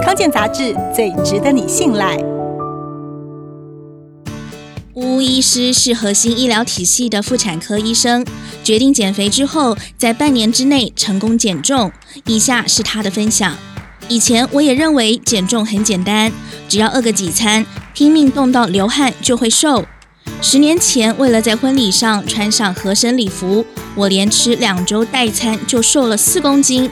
康健杂志最值得你信赖。吴医师是核心医疗体系的妇产科医生，决定减肥之后，在半年之内成功减重。以下是他的分享。以前我也认为减重很简单，只要饿个几餐，拼命动到流汗就会瘦。十年前，为了在婚礼上穿上合身礼服，我连吃两周代餐就瘦了四公斤，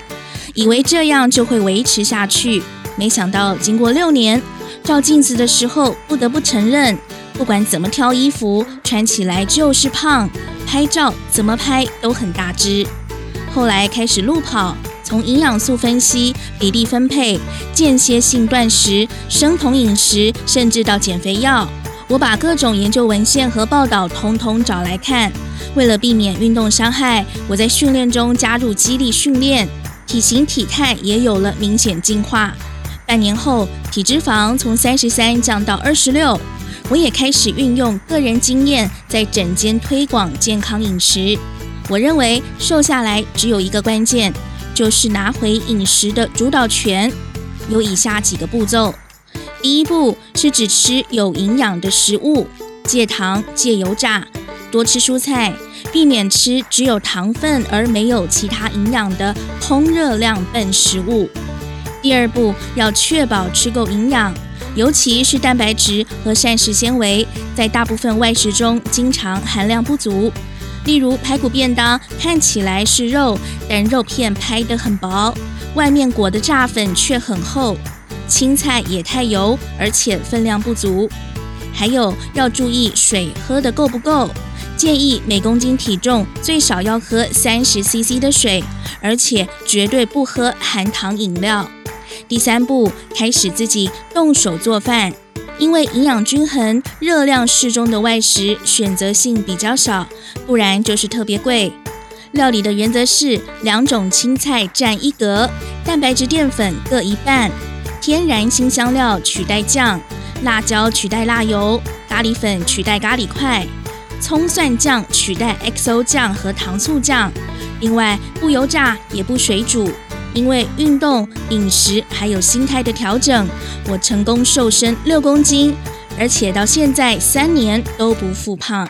以为这样就会维持下去。没想到经过六年，照镜子的时候不得不承认，不管怎么挑衣服，穿起来就是胖。拍照怎么拍都很大只。后来开始路跑。从营养素分析、比例分配、间歇性断食、生酮饮食，甚至到减肥药，我把各种研究文献和报道统统找来看。为了避免运动伤害，我在训练中加入肌力训练，体型体态也有了明显进化。半年后，体脂肪从三十三降到二十六，我也开始运用个人经验，在诊间推广健康饮食。我认为瘦下来只有一个关键。就是拿回饮食的主导权，有以下几个步骤。第一步是只吃有营养的食物，戒糖、戒油炸，多吃蔬菜，避免吃只有糖分而没有其他营养的空热量笨食物。第二步要确保吃够营养，尤其是蛋白质和膳食纤维，在大部分外食中经常含量不足。例如排骨便当看起来是肉，但肉片拍得很薄，外面裹的炸粉却很厚。青菜也太油，而且分量不足。还有要注意水喝得够不够，建议每公斤体重最少要喝三十 CC 的水，而且绝对不喝含糖饮料。第三步，开始自己动手做饭。因为营养均衡、热量适中的外食选择性比较少，不然就是特别贵。料理的原则是两种青菜占一格，蛋白质淀粉各一半，天然辛香料取代酱，辣椒取代辣油，咖喱粉取代咖喱块，葱蒜酱取代 XO 酱和糖醋酱。另外不油炸也不水煮。因为运动、饮食还有心态的调整，我成功瘦身六公斤，而且到现在三年都不复胖。